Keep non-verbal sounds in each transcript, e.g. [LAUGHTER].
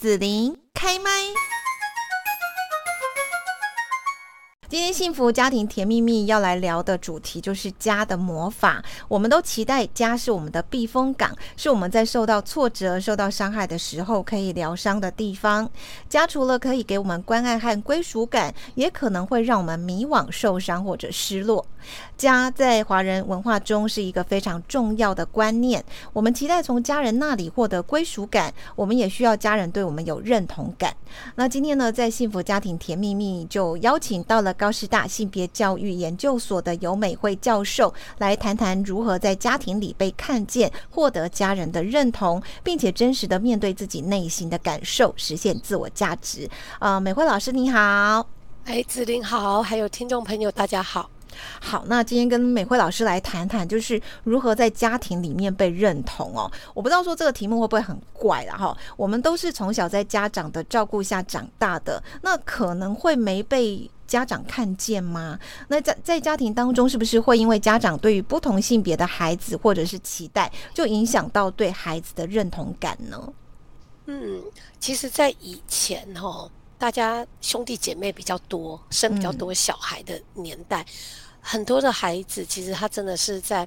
紫琳开麦。今天幸福家庭甜蜜蜜要来聊的主题就是家的魔法。我们都期待家是我们的避风港，是我们在受到挫折、受到伤害的时候可以疗伤的地方。家除了可以给我们关爱和归属感，也可能会让我们迷惘、受伤或者失落。家在华人文化中是一个非常重要的观念。我们期待从家人那里获得归属感，我们也需要家人对我们有认同感。那今天呢，在幸福家庭甜蜜蜜就邀请到了。高师大性别教育研究所的尤美惠教授来谈谈如何在家庭里被看见，获得家人的认同，并且真实的面对自己内心的感受，实现自我价值。呃，美惠老师你好，哎，子玲好，还有听众朋友大家好。好，那今天跟美惠老师来谈谈，就是如何在家庭里面被认同哦。我不知道说这个题目会不会很怪了哈。我们都是从小在家长的照顾下长大的，那可能会没被家长看见吗？那在在家庭当中，是不是会因为家长对于不同性别的孩子或者是期待，就影响到对孩子的认同感呢？嗯，其实，在以前哈，大家兄弟姐妹比较多，生比较多小孩的年代。很多的孩子其实他真的是在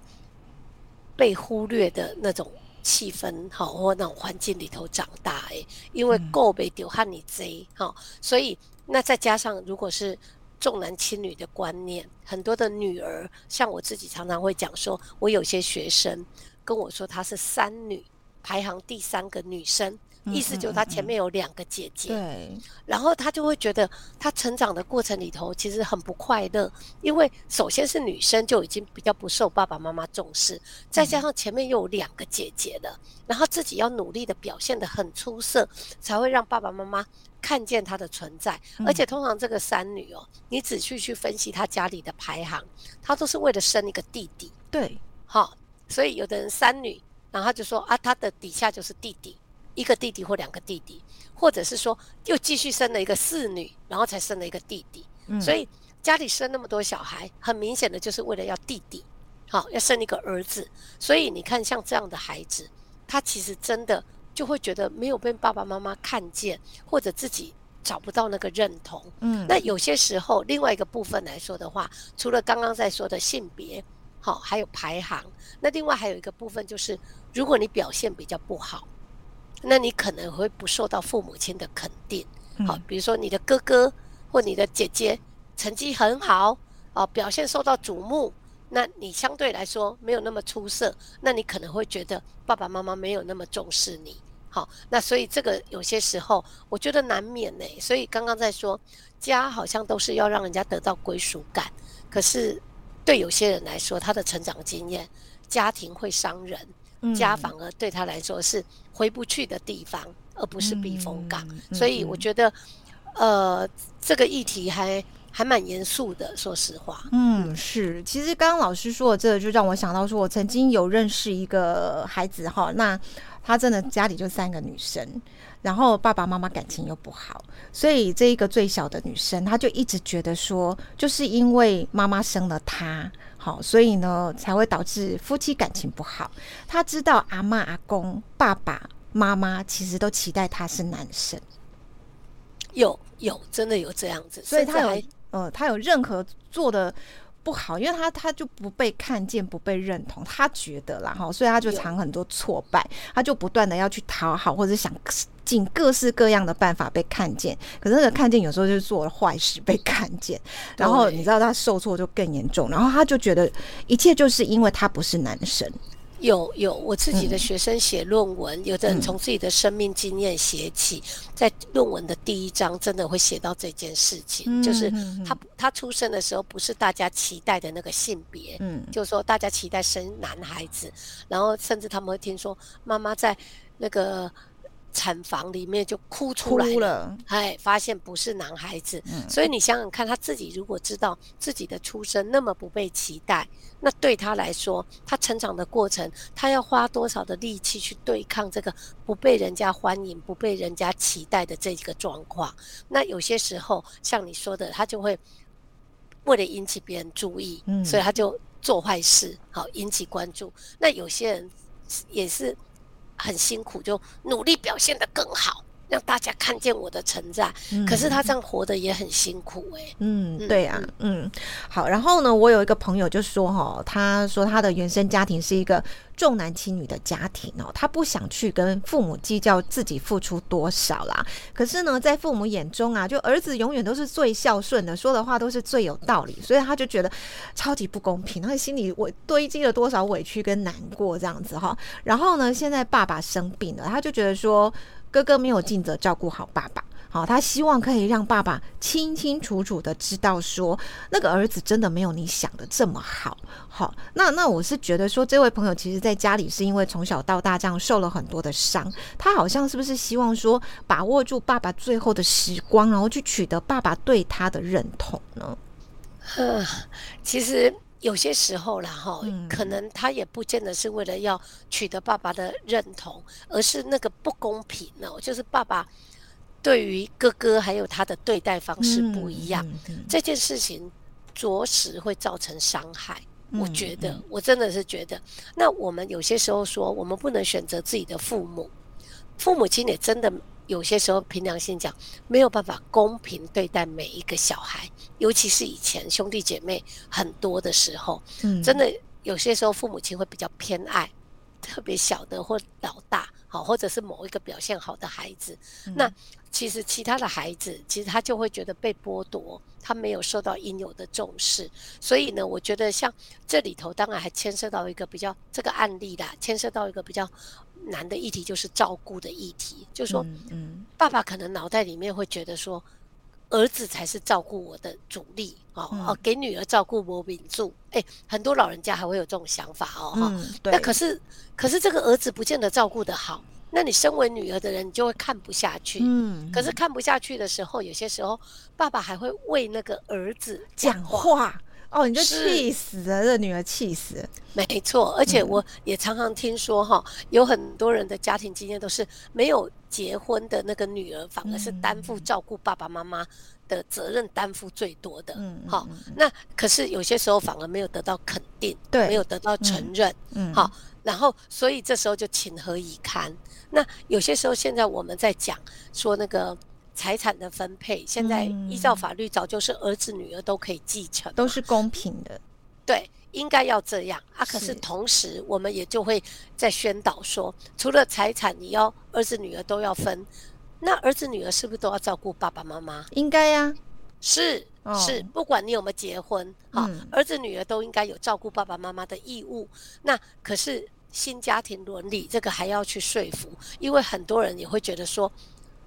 被忽略的那种气氛哈，或那种环境里头长大诶，因为够被丢和你贼哈，所以那再加上如果是重男轻女的观念，很多的女儿，像我自己常常会讲说，我有些学生跟我说她是三女，排行第三个女生。意思就是他前面有两个姐姐，对，然后他就会觉得他成长的过程里头其实很不快乐，因为首先是女生就已经比较不受爸爸妈妈重视，再加上前面又有两个姐姐了，然后自己要努力的表现的很出色，才会让爸爸妈妈看见他的存在。而且通常这个三女哦，你仔细去分析她家里的排行，她都是为了生一个弟弟，对，好，所以有的人三女，然后就说啊，她的底下就是弟弟。一个弟弟或两个弟弟，或者是说又继续生了一个四女，然后才生了一个弟弟。所以家里生那么多小孩，很明显的就是为了要弟弟，好要生一个儿子。所以你看，像这样的孩子，他其实真的就会觉得没有被爸爸妈妈看见，或者自己找不到那个认同。嗯，那有些时候另外一个部分来说的话，除了刚刚在说的性别，好还有排行，那另外还有一个部分就是，如果你表现比较不好。那你可能会不受到父母亲的肯定，好，比如说你的哥哥或你的姐姐成绩很好，哦，表现受到瞩目，那你相对来说没有那么出色，那你可能会觉得爸爸妈妈没有那么重视你，好，那所以这个有些时候我觉得难免呢。所以刚刚在说家好像都是要让人家得到归属感，可是对有些人来说，他的成长经验，家庭会伤人。家反而对他来说是回不去的地方，而不是避风港。所以我觉得，呃，这个议题还还蛮严肃的。说实话，嗯，是。其实刚刚老师说的这个，就让我想到说，我曾经有认识一个孩子哈，那他真的家里就三个女生，然后爸爸妈妈感情又不好，所以这一个最小的女生，她就一直觉得说，就是因为妈妈生了她。好，所以呢，才会导致夫妻感情不好。她知道阿妈、阿公、爸爸妈妈其实都期待她是男生，有有真的有这样子，所以她有呃，她有任何做的不好，因为他他就不被看见、不被认同，他觉得啦哈，所以他就藏很多挫败，他就不断的要去讨好或者想。尽各式各样的办法被看见，可是那个看见有时候就是做了坏事被看见，[LAUGHS] 然后你知道他受挫就更严重，然后他就觉得一切就是因为他不是男生。有有，我自己的学生写论文，有的人从自己的生命经验写起，在论文的第一章真的会写到这件事情，就是他他出生的时候不是大家期待的那个性别，嗯，就是说大家期待生男孩子，然后甚至他们会听说妈妈在那个。产房里面就哭出来了，哎，发现不是男孩子，所以你想想看，他自己如果知道自己的出生那么不被期待，那对他来说，他成长的过程，他要花多少的力气去对抗这个不被人家欢迎、不被人家期待的这个状况？那有些时候，像你说的，他就会为了引起别人注意，所以他就做坏事，好引起关注。那有些人也是。很辛苦，就努力表现得更好，让大家看见我的存在。可是他这样活得也很辛苦哎。嗯，对啊，嗯，好。然后呢，我有一个朋友就说哈，他说他的原生家庭是一个重男轻女的家庭哦，他不想去跟父母计较自己付出多少啦。可是呢，在父母眼中啊，就儿子永远都是最孝顺的，说的话都是最有道理，所以他就觉得超级不公平，他心里我堆积了多少委屈跟难过这样子哈。然后呢，现在爸爸生病了，他就觉得说哥哥没有尽责照顾好爸爸。好，他希望可以让爸爸清清楚楚的知道，说那个儿子真的没有你想的这么好。好，那那我是觉得说，这位朋友其实在家里是因为从小到大这样受了很多的伤，他好像是不是希望说把握住爸爸最后的时光，然后去取得爸爸对他的认同呢？嗯，其实有些时候啦，哈，可能他也不见得是为了要取得爸爸的认同，而是那个不公平哦，就是爸爸。对于哥哥还有他的对待方式不一样，这件事情着实会造成伤害。我觉得，我真的是觉得，那我们有些时候说，我们不能选择自己的父母，父母亲也真的有些时候凭良心讲，没有办法公平对待每一个小孩，尤其是以前兄弟姐妹很多的时候，真的有些时候父母亲会比较偏爱特别小的或老大。好，或者是某一个表现好的孩子，那其实其他的孩子，其实他就会觉得被剥夺，他没有受到应有的重视。所以呢，我觉得像这里头，当然还牵涉到一个比较这个案例啦，牵涉到一个比较难的议题，就是照顾的议题。就是说，嗯，爸爸可能脑袋里面会觉得说。儿子才是照顾我的主力哦哦，给女儿照顾我秉住，哎，很多老人家还会有这种想法哦哈。那可是可是这个儿子不见得照顾得好，那你身为女儿的人，你就会看不下去。嗯，可是看不下去的时候，有些时候爸爸还会为那个儿子讲话。哦，你就气死了，这女儿气死。没错，而且我也常常听说哈，有很多人的家庭经验都是没有结婚的那个女儿，反而是担负照顾爸爸妈妈的责任，担负最多的。嗯，好，那可是有些时候反而没有得到肯定，对，没有得到承认。嗯，好，然后所以这时候就情何以堪？那有些时候现在我们在讲说那个。财产的分配，现在依照法律，早就是儿子女儿都可以继承，都是公平的。对，应该要这样啊。可是同时，我们也就会在宣导说，除了财产你要儿子女儿都要分，那儿子女儿是不是都要照顾爸爸妈妈？应该呀，是是，不管你有没有结婚，好，儿子女儿都应该有照顾爸爸妈妈的义务。那可是新家庭伦理这个还要去说服，因为很多人也会觉得说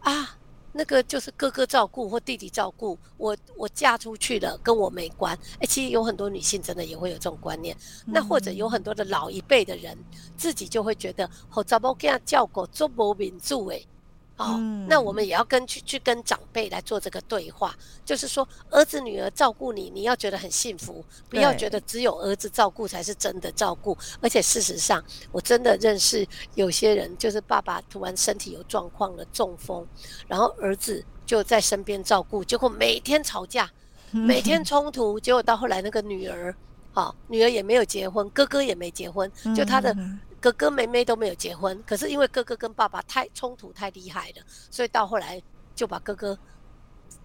啊。那个就是哥哥照顾或弟弟照顾我，我嫁出去了跟我没关。哎，其实有很多女性真的也会有这种观念。那或者有很多的老一辈的人，自己就会觉得，好怎么给他叫过做无民主诶。哦，那我们也要跟去去跟长辈来做这个对话，就是说儿子女儿照顾你，你要觉得很幸福，不要觉得只有儿子照顾才是真的照顾。而且事实上，我真的认识有些人，就是爸爸突然身体有状况了，中风，然后儿子就在身边照顾，结果每天吵架，每天冲突，结果到后来那个女儿，好，女儿也没有结婚，哥哥也没结婚，就他的。哥哥妹妹都没有结婚，可是因为哥哥跟爸爸太冲突太厉害了，所以到后来就把哥哥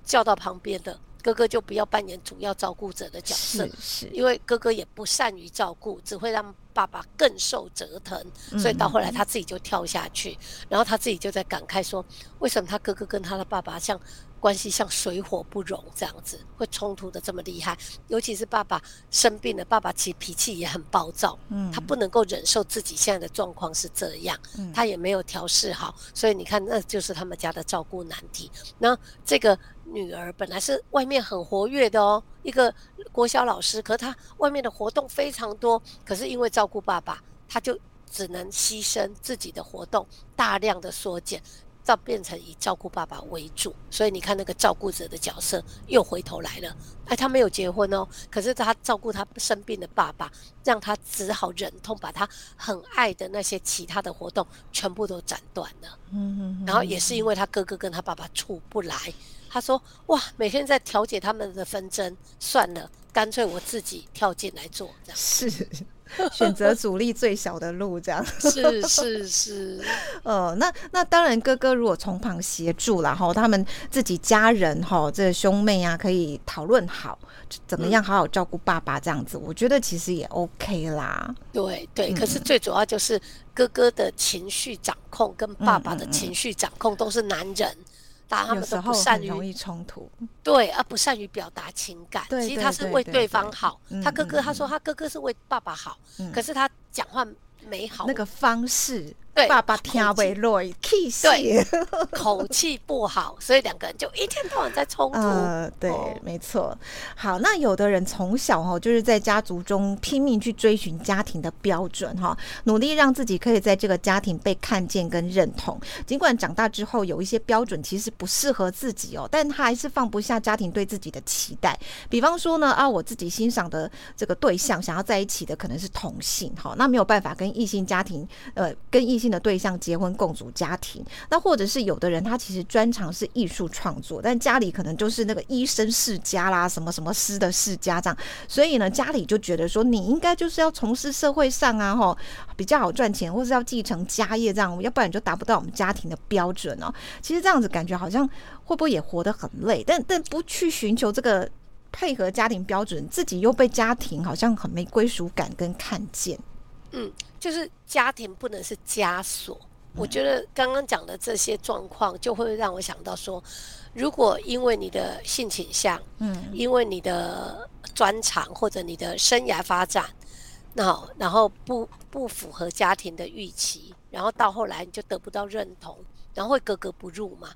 叫到旁边的。哥哥就不要扮演主要照顾者的角色，是因为哥哥也不善于照顾，只会让爸爸更受折腾，所以到后来他自己就跳下去，然后他自己就在感慨说，为什么他哥哥跟他的爸爸像关系像水火不容这样子，会冲突的这么厉害，尤其是爸爸生病了，爸爸其实脾气也很暴躁，嗯，他不能够忍受自己现在的状况是这样，他也没有调试好，所以你看，那就是他们家的照顾难题。那这个。女儿本来是外面很活跃的哦，一个国小老师，可是她外面的活动非常多，可是因为照顾爸爸，她就只能牺牲自己的活动，大量的缩减，到变成以照顾爸爸为主。所以你看那个照顾者的角色又回头来了。哎，他没有结婚哦，可是他照顾他生病的爸爸，让他只好忍痛把他很爱的那些其他的活动全部都斩断了。嗯嗯。然后也是因为他哥哥跟他爸爸处不来。他说：“哇，每天在调解他们的纷争，算了，干脆我自己跳进来做。”这样是，[LAUGHS] 选择阻力最小的路，这样是是 [LAUGHS] 是。呃，[LAUGHS] 那那当然，哥哥如果从旁协助然后他们自己家人哈，这兄妹啊，可以讨论好怎么样好好照顾爸爸这样子，我觉得其实也 OK 啦。对对，可是最主要就是哥哥的情绪掌控跟爸爸的情绪掌控都是男人。他们都不善于容易冲突，对，而不善于表达情感。其实他是为对方好，他哥哥他说他哥哥是为爸爸好，可是他讲话没好那个方式。对，爸爸听为落气死，口气不好，所以两个人就一天到晚在冲突。[LAUGHS] 呃，对，没错。好，那有的人从小哈就是在家族中拼命去追寻家庭的标准哈，努力让自己可以在这个家庭被看见跟认同。尽管长大之后有一些标准其实不适合自己哦，但他还是放不下家庭对自己的期待。比方说呢，啊，我自己欣赏的这个对象想要在一起的可能是同性哈，那没有办法跟异性家庭呃跟异性的对象结婚共组家庭，那或者是有的人他其实专长是艺术创作，但家里可能就是那个医生世家啦，什么什么师的世家这样，所以呢家里就觉得说你应该就是要从事社会上啊，吼比较好赚钱，或是要继承家业这样，要不然就达不到我们家庭的标准哦。其实这样子感觉好像会不会也活得很累？但但不去寻求这个配合家庭标准，自己又被家庭好像很没归属感跟看见。嗯，就是家庭不能是枷锁。我觉得刚刚讲的这些状况，就会让我想到说，如果因为你的性倾向，嗯，因为你的专长或者你的生涯发展，那然后不不符合家庭的预期，然后到后来你就得不到认同，然后会格格不入嘛。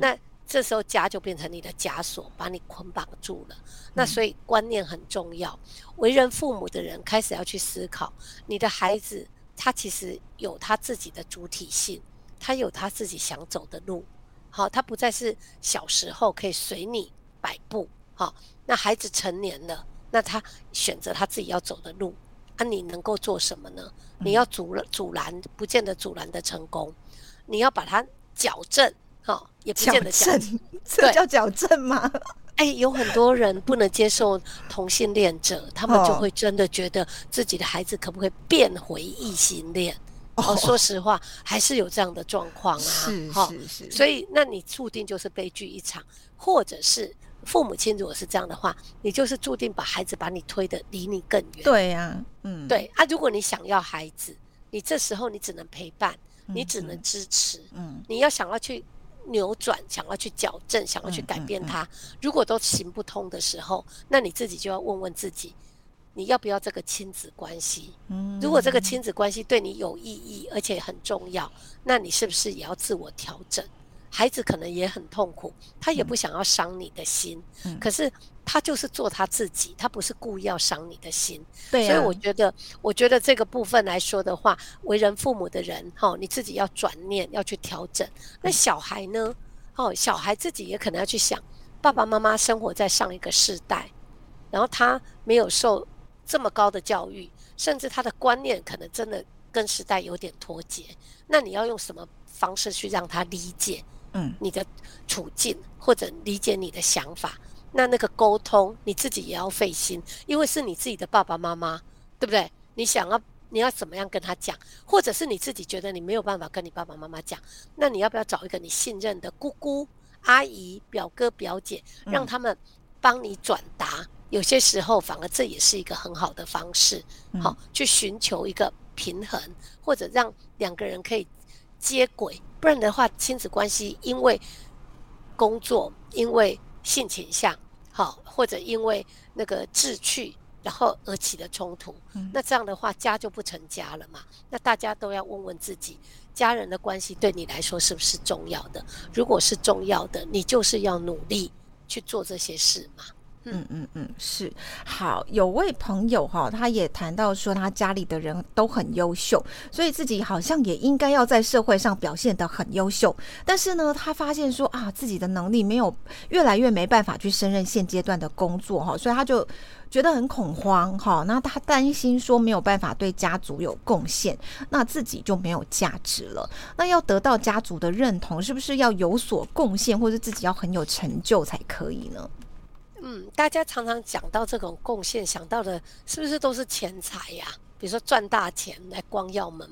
那这时候家就变成你的枷锁，把你捆绑住了。那所以观念很重要。为人父母的人开始要去思考，你的孩子他其实有他自己的主体性，他有他自己想走的路。好，他不再是小时候可以随你摆布。好，那孩子成年了，那他选择他自己要走的路。那你能够做什么呢？你要阻阻拦，不见得阻拦的成功。你要把它矫正。好，也不见得矫正，[LAUGHS] 这叫矫正吗？[LAUGHS] 哎，有很多人不能接受同性恋者，他们就会真的觉得自己的孩子可不可以变回异性恋？哦，说实话，还是有这样的状况啊。是是是，所以那你注定就是悲剧一场，或者是父母亲如果是这样的话，你就是注定把孩子把你推的离你更远。对呀，嗯，对啊，如果你想要孩子，你这时候你只能陪伴，你只能支持，嗯，你要想要去。扭转，想要去矫正，想要去改变它，如果都行不通的时候，那你自己就要问问自己，你要不要这个亲子关系？嗯，如果这个亲子关系对你有意义，而且很重要，那你是不是也要自我调整？孩子可能也很痛苦，他也不想要伤你的心，可是。他就是做他自己，他不是故意要伤你的心。对，所以我觉得，我觉得这个部分来说的话，为人父母的人，哈，你自己要转念，要去调整。那小孩呢？哦，小孩自己也可能要去想，爸爸妈妈生活在上一个世代，然后他没有受这么高的教育，甚至他的观念可能真的跟时代有点脱节。那你要用什么方式去让他理解？嗯，你的处境或者理解你的想法？那那个沟通，你自己也要费心，因为是你自己的爸爸妈妈，对不对？你想要你要怎么样跟他讲，或者是你自己觉得你没有办法跟你爸爸妈妈讲，那你要不要找一个你信任的姑姑、阿姨、表哥、表姐，让他们帮你转达？有些时候反而这也是一个很好的方式，好去寻求一个平衡，或者让两个人可以接轨。不然的话，亲子关系因为工作，因为性倾向，好，或者因为那个志趣，然后而起的冲突，那这样的话，家就不成家了嘛？那大家都要问问自己，家人的关系对你来说是不是重要的？如果是重要的，你就是要努力去做这些事嘛。嗯嗯嗯，是好。有位朋友哈，他也谈到说，他家里的人都很优秀，所以自己好像也应该要在社会上表现得很优秀。但是呢，他发现说啊，自己的能力没有越来越没办法去胜任现阶段的工作哈，所以他就觉得很恐慌哈。那他担心说没有办法对家族有贡献，那自己就没有价值了。那要得到家族的认同，是不是要有所贡献，或者自己要很有成就才可以呢？嗯，大家常常讲到这种贡献，想到的是不是都是钱财呀？比如说赚大钱来光耀门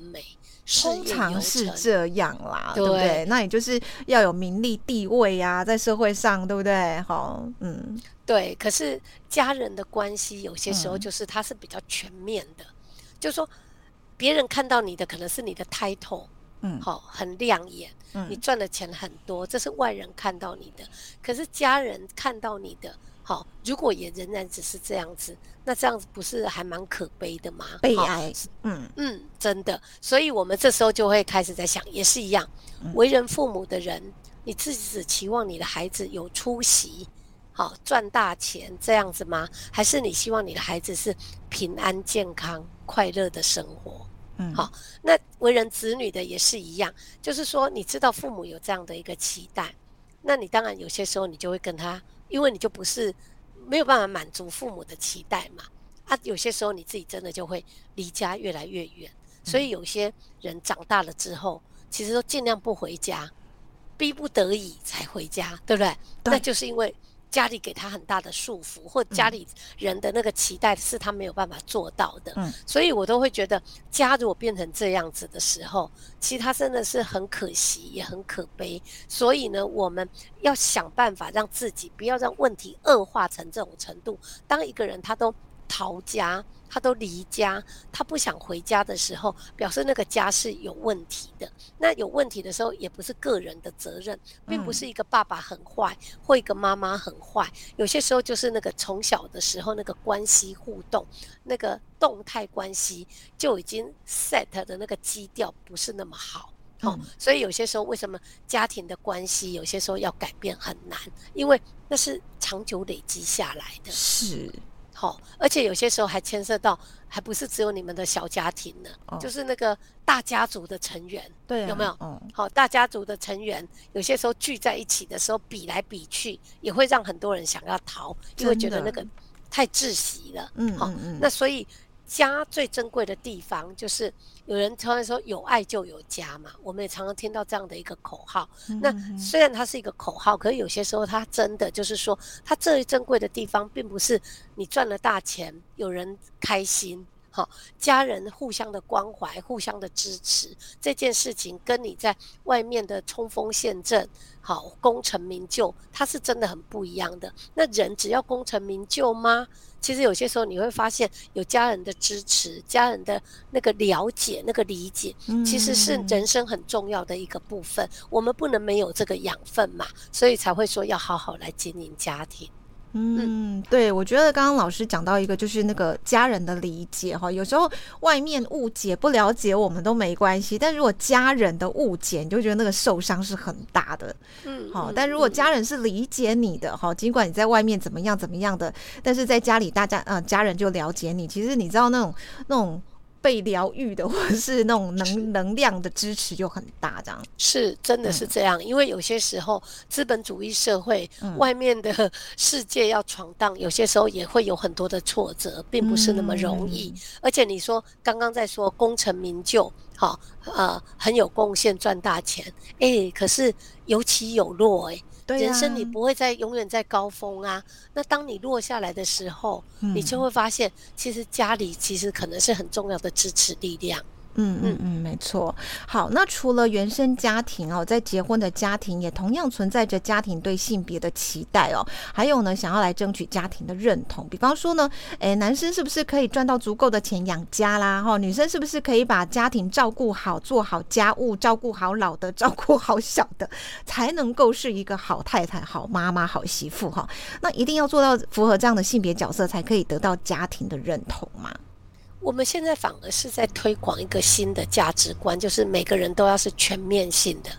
楣，通常是这样啦，对不对？那也就是要有名利地位啊，在社会上，对不对？好，嗯，对。可是家人的关系有些时候就是它是比较全面的，就是说别人看到你的可能是你的 title。嗯，好，很亮眼。嗯，你赚的钱很多，这是外人看到你的。可是家人看到你的，好，如果也仍然只是这样子，那这样子不是还蛮可悲的吗？悲哀。嗯嗯，真的。所以我们这时候就会开始在想，也是一样，为人父母的人，你自己只期望你的孩子有出息，好赚大钱这样子吗？还是你希望你的孩子是平安、健康、快乐的生活？嗯好，那为人子女的也是一样，就是说，你知道父母有这样的一个期待，那你当然有些时候你就会跟他，因为你就不是没有办法满足父母的期待嘛，啊，有些时候你自己真的就会离家越来越远，所以有些人长大了之后，其实都尽量不回家，逼不得已才回家，对不对？那就是因为。家里给他很大的束缚，或家里人的那个期待是他没有办法做到的，嗯，所以我都会觉得家如果变成这样子的时候，其实他真的是很可惜，也很可悲。所以呢，我们要想办法让自己不要让问题恶化成这种程度。当一个人他都逃家。他都离家，他不想回家的时候，表示那个家是有问题的。那有问题的时候，也不是个人的责任，并不是一个爸爸很坏或一个妈妈很坏。有些时候就是那个从小的时候那个关系互动，那个动态关系就已经 set 的那个基调不是那么好。哦，所以有些时候为什么家庭的关系有些时候要改变很难？因为那是长久累积下来的。是。好，而且有些时候还牵涉到，还不是只有你们的小家庭呢，就是那个大家族的成员，对，有没有？好，大家族的成员有些时候聚在一起的时候，比来比去，也会让很多人想要逃，因为觉得那个太窒息了。嗯，好，那所以。家最珍贵的地方，就是有人常常说“有爱就有家”嘛。我们也常常听到这样的一个口号。那虽然它是一个口号，可是有些时候它真的就是说，它最珍贵的地方，并不是你赚了大钱，有人开心。好，家人互相的关怀、互相的支持，这件事情跟你在外面的冲锋陷阵、好功成名就，它是真的很不一样的。那人只要功成名就吗？其实有些时候你会发现，有家人的支持、家人的那个了解、那个理解，其实是人生很重要的一个部分。我们不能没有这个养分嘛，所以才会说要好好来经营家庭。嗯，对，我觉得刚刚老师讲到一个，就是那个家人的理解哈，有时候外面误解不了解我们都没关系，但如果家人的误解，你就觉得那个受伤是很大的。嗯，好，但如果家人是理解你的哈，尽管你在外面怎么样怎么样的，但是在家里大家呃家人就了解你，其实你知道那种那种。被疗愈的，[LAUGHS] 或者是那种能能量的支持就很大，这样是真的是这样。因为有些时候资本主义社会外面的世界要闯荡，有些时候也会有很多的挫折，并不是那么容易。而且你说刚刚在说功成名就，好呃很有贡献赚大钱，哎，可是有起有落，哎。人生你不会在永远在高峰啊，那当你落下来的时候，你就会发现，其实家里其实可能是很重要的支持力量。嗯嗯嗯，没错。好，那除了原生家庭哦，在结婚的家庭也同样存在着家庭对性别的期待哦。还有呢，想要来争取家庭的认同，比方说呢，诶，男生是不是可以赚到足够的钱养家啦？哈，女生是不是可以把家庭照顾好，做好家务，照顾好老的，照顾好小的，才能够是一个好太太、好妈妈、好媳妇哈？那一定要做到符合这样的性别角色，才可以得到家庭的认同嘛？我们现在反而是在推广一个新的价值观，就是每个人都要是全面性的，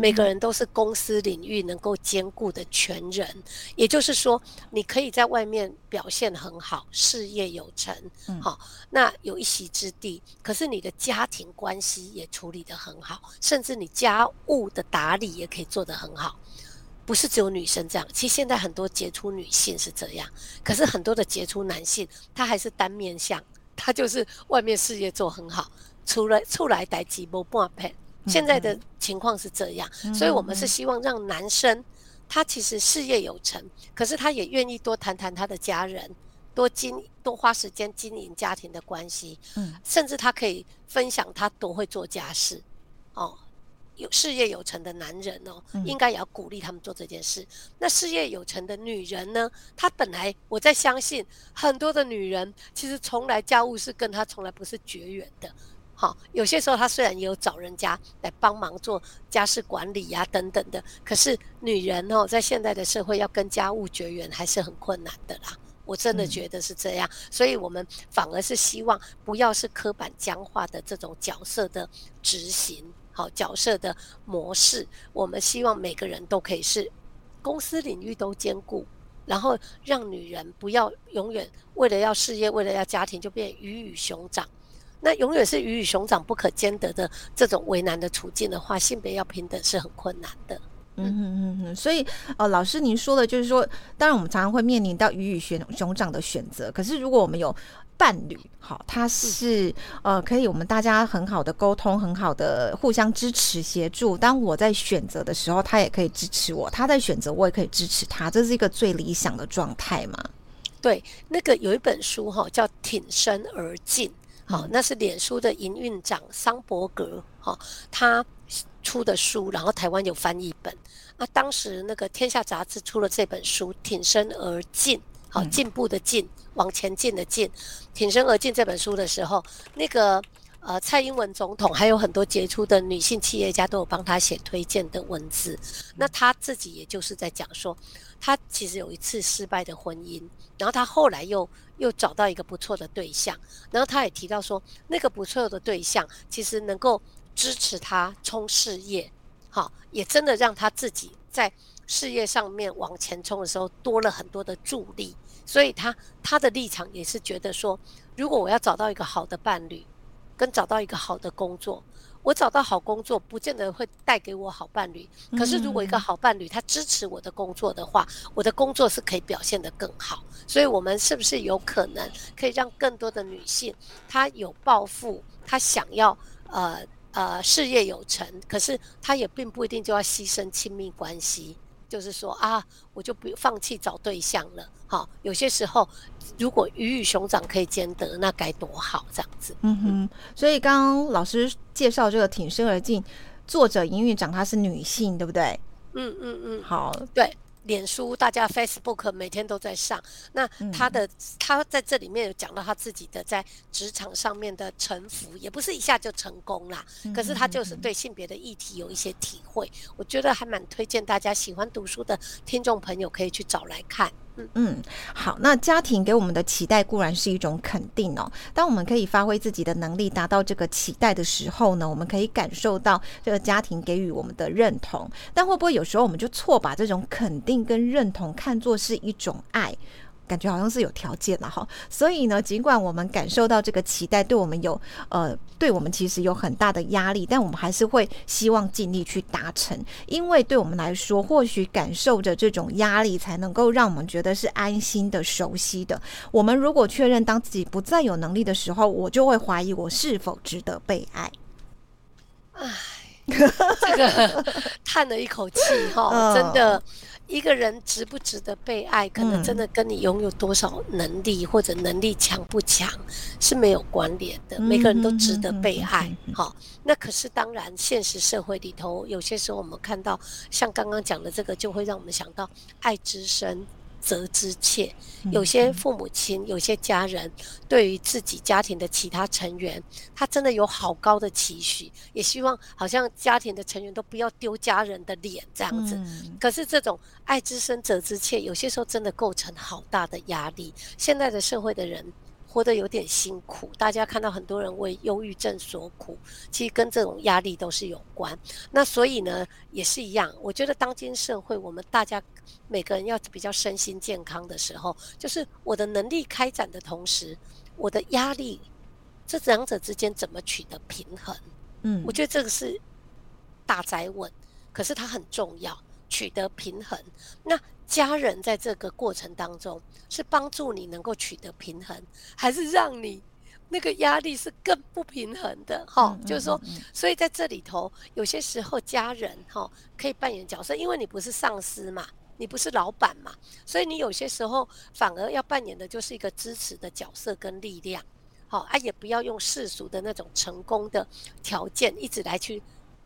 每个人都是公司领域能够兼顾的全人。也就是说，你可以在外面表现很好，事业有成，好，那有一席之地。可是你的家庭关系也处理得很好，甚至你家务的打理也可以做得很好。不是只有女生这样，其实现在很多杰出女性是这样，可是很多的杰出男性他还是单面相。他就是外面事业做很好，出来出来待几波半片。现在的情况是这样，所以我们是希望让男生他其实事业有成，可是他也愿意多谈谈他的家人。多经多花时间经营家庭的关系，嗯，甚至他可以分享他多会做家事，哦，有事业有成的男人哦，应该也要鼓励他们做这件事。那事业有成的女人呢？她本来我在相信很多的女人其实从来家务事跟她从来不是绝缘的。好，有些时候她虽然也有找人家来帮忙做家事管理呀等等的，可是女人哦，在现在的社会要跟家务绝缘还是很困难的啦。我真的觉得是这样，所以我们反而是希望不要是刻板僵化的这种角色的执行，好角色的模式。我们希望每个人都可以是公司领域都兼顾，然后让女人不要永远为了要事业，为了要家庭就变鱼与熊掌。那永远是鱼与熊掌不可兼得的这种为难的处境的话，性别要平等是很困难的。嗯嗯嗯嗯，所以呃，老师您说的就是说，当然我们常常会面临到鱼与熊熊掌的选择。可是如果我们有伴侣，好，他是呃可以我们大家很好的沟通，很好的互相支持协助。当我在选择的时候，他也可以支持我；他在选择，我也可以支持他。这是一个最理想的状态嘛？对，那个有一本书哈，叫《挺身而进》。好，那是脸书的营运长桑伯格，哈，他出的书，然后台湾有翻译本。那当时那个天下杂志出了这本书《挺身而进》，好，进步的进，往前进的进，《挺身而进》这本书的时候，那个。呃，蔡英文总统还有很多杰出的女性企业家都有帮他写推荐的文字。那他自己也就是在讲说，他其实有一次失败的婚姻，然后他后来又又找到一个不错的对象，然后他也提到说，那个不错的对象其实能够支持他冲事业，好，也真的让他自己在事业上面往前冲的时候多了很多的助力。所以他他的立场也是觉得说，如果我要找到一个好的伴侣。跟找到一个好的工作，我找到好工作，不见得会带给我好伴侣。可是如果一个好伴侣他支持我的工作的话，我的工作是可以表现得更好。所以，我们是不是有可能可以让更多的女性，她有抱负，她想要呃呃事业有成，可是她也并不一定就要牺牲亲密关系。就是说啊，我就不放弃找对象了。好，有些时候，如果鱼与熊掌可以兼得，那该多好，这样子。嗯哼。所以刚刚老师介绍这个挺身而进，作者营运长她是女性，对不对？嗯嗯嗯。好，对。脸书，大家 Facebook 每天都在上。那他的他在这里面有讲到他自己的在职场上面的沉浮，也不是一下就成功啦。可是他就是对性别的议题有一些体会，我觉得还蛮推荐大家喜欢读书的听众朋友可以去找来看。嗯，好。那家庭给我们的期待固然是一种肯定哦。当我们可以发挥自己的能力，达到这个期待的时候呢，我们可以感受到这个家庭给予我们的认同。但会不会有时候我们就错把这种肯定跟认同看作是一种爱？感觉好像是有条件了哈，所以呢，尽管我们感受到这个期待对我们有呃，对我们其实有很大的压力，但我们还是会希望尽力去达成，因为对我们来说，或许感受着这种压力，才能够让我们觉得是安心的、熟悉的。我们如果确认当自己不再有能力的时候，我就会怀疑我是否值得被爱。唉，这个 [LAUGHS] 叹了一口气哈，[LAUGHS] 真的。一个人值不值得被爱，可能真的跟你拥有多少能力或者能力强不强是没有关联的。每个人都值得被爱，好。那可是当然，现实社会里头，有些时候我们看到，像刚刚讲的这个，就会让我们想到爱之深。责之切，有些父母亲、有些家人对于自己家庭的其他成员，他真的有好高的期许，也希望好像家庭的成员都不要丢家人的脸这样子。可是这种爱之深责之切，有些时候真的构成好大的压力。现在的社会的人。活得有点辛苦，大家看到很多人为忧郁症所苦，其实跟这种压力都是有关。那所以呢，也是一样。我觉得当今社会，我们大家每个人要比较身心健康的时候，就是我的能力开展的同时，我的压力，这两者之间怎么取得平衡？嗯，我觉得这个是大灾问，可是它很重要，取得平衡。那。家人在这个过程当中是帮助你能够取得平衡，还是让你那个压力是更不平衡的？哈，就是说，所以在这里头，有些时候家人哈可以扮演角色，因为你不是上司嘛，你不是老板嘛，所以你有些时候反而要扮演的就是一个支持的角色跟力量。好啊，也不要用世俗的那种成功的条件一直来去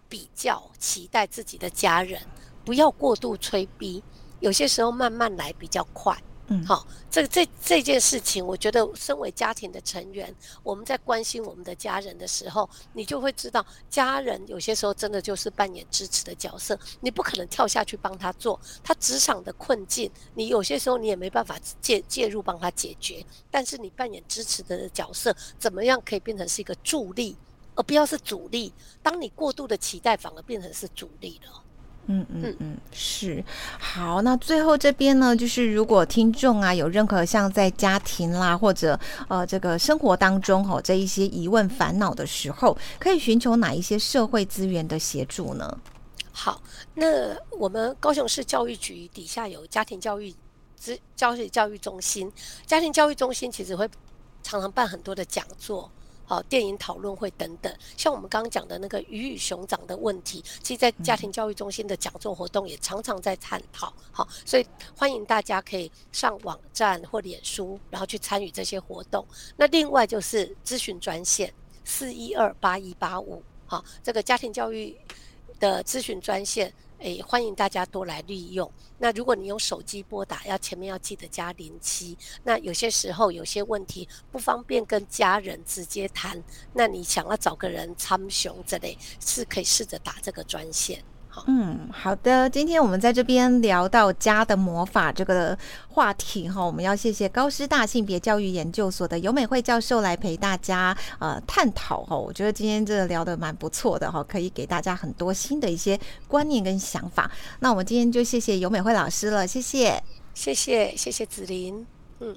比较期待自己的家人，不要过度催逼，有些时候慢慢来比较快。嗯，好，这这这件事情，我觉得身为家庭的成员，我们在关心我们的家人的时候，你就会知道，家人有些时候真的就是扮演支持的角色，你不可能跳下去帮他做他职场的困境，你有些时候你也没办法介介入帮他解决，但是你扮演支持的角色，怎么样可以变成是一个助力，而不要是阻力？当你过度的期待，反而变成是阻力了。嗯嗯嗯，是好。那最后这边呢，就是如果听众啊有任何像在家庭啦，或者呃这个生活当中哈这一些疑问烦恼的时候，可以寻求哪一些社会资源的协助呢？好，那我们高雄市教育局底下有家庭教育资教育教育中心，家庭教育中心其实会常常办很多的讲座。好，电影讨论会等等，像我们刚刚讲的那个鱼与熊掌的问题，其实，在家庭教育中心的讲座活动也常常在探讨。好，所以欢迎大家可以上网站或脸书，然后去参与这些活动。那另外就是咨询专线四一二八一八五，好，这个家庭教育的咨询专线。诶，欢迎大家多来利用。那如果你用手机拨打，要前面要记得加零七。那有些时候有些问题不方便跟家人直接谈，那你想要找个人参雄之类，是可以试着打这个专线。嗯，好的。今天我们在这边聊到家的魔法这个话题哈，我们要谢谢高师大性别教育研究所的尤美惠教授来陪大家呃探讨哈。我觉得今天这个聊的蛮不错的哈，可以给大家很多新的一些观念跟想法。那我们今天就谢谢尤美惠老师了，谢谢，谢谢，谢谢子琳，嗯。